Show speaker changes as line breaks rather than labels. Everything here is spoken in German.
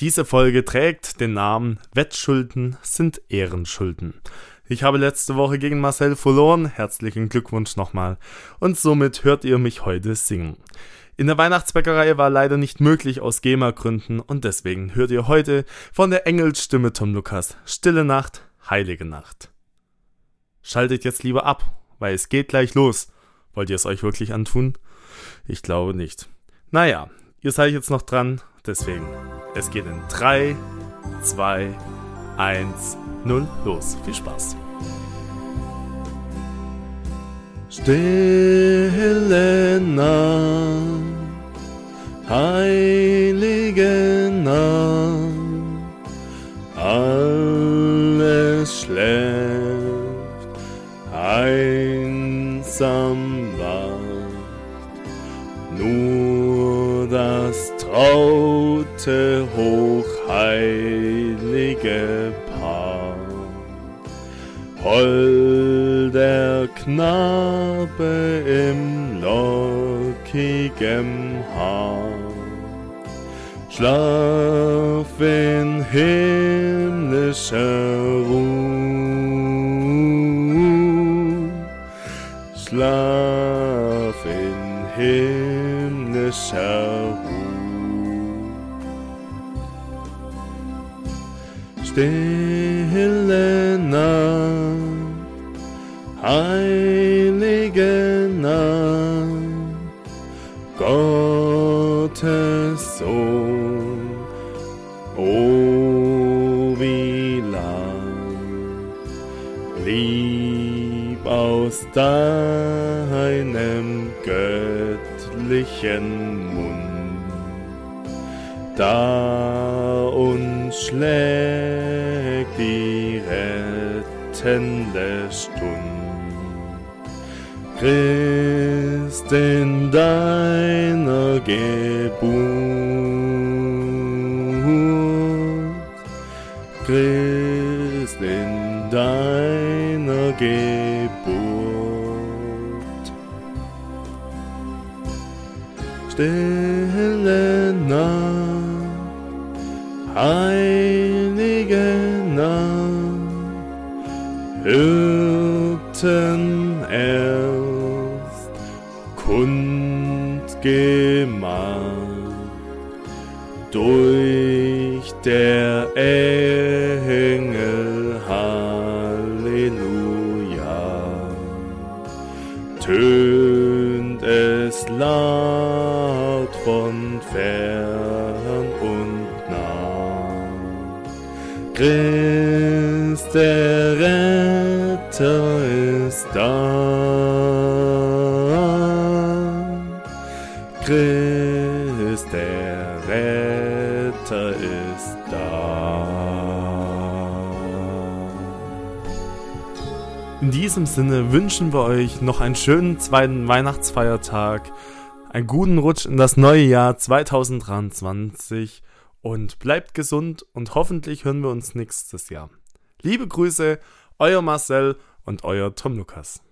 Diese Folge trägt den Namen Wettschulden sind Ehrenschulden. Ich habe letzte Woche gegen Marcel verloren, herzlichen Glückwunsch nochmal. Und somit hört ihr mich heute singen. In der Weihnachtsbäckerei war leider nicht möglich aus GEMA-Gründen und deswegen hört ihr heute von der Engelsstimme Tom Lukas Stille Nacht, Heilige Nacht. Schaltet jetzt lieber ab, weil es geht gleich los. Wollt ihr es euch wirklich antun? Ich glaube nicht. Naja, ihr seid jetzt noch dran, deswegen. Es geht in 3, 2, 1, 0, los. Viel Spaß. Stille Nacht, heilige Nacht, alles schläft, einsam wacht, nur das traute hochheilige Paar. Holder Knabe im lockigem Haar. Schlaf in himmlischer Ruhe. Schlaf in himmlischer Stille Nacht, heilige Nacht, Gottes Sohn, oh wie lang, lieb aus deinem göttlichen Mund, da uns schlägt die rettende Stund. Christ in deiner Geburt, Christ in deiner Geburt. Stille Nacht, heilige Nacht, hörten erst kundgemacht durch der Engel. Halleluja. Tönt es laut fern und nah. Christ der Retter ist da. Christ der Retter ist da. In diesem Sinne wünschen wir euch noch einen schönen zweiten Weihnachtsfeiertag, einen guten Rutsch in das neue Jahr 2023 und bleibt gesund und hoffentlich hören wir uns nächstes Jahr. Liebe Grüße, euer Marcel und euer Tom Lukas.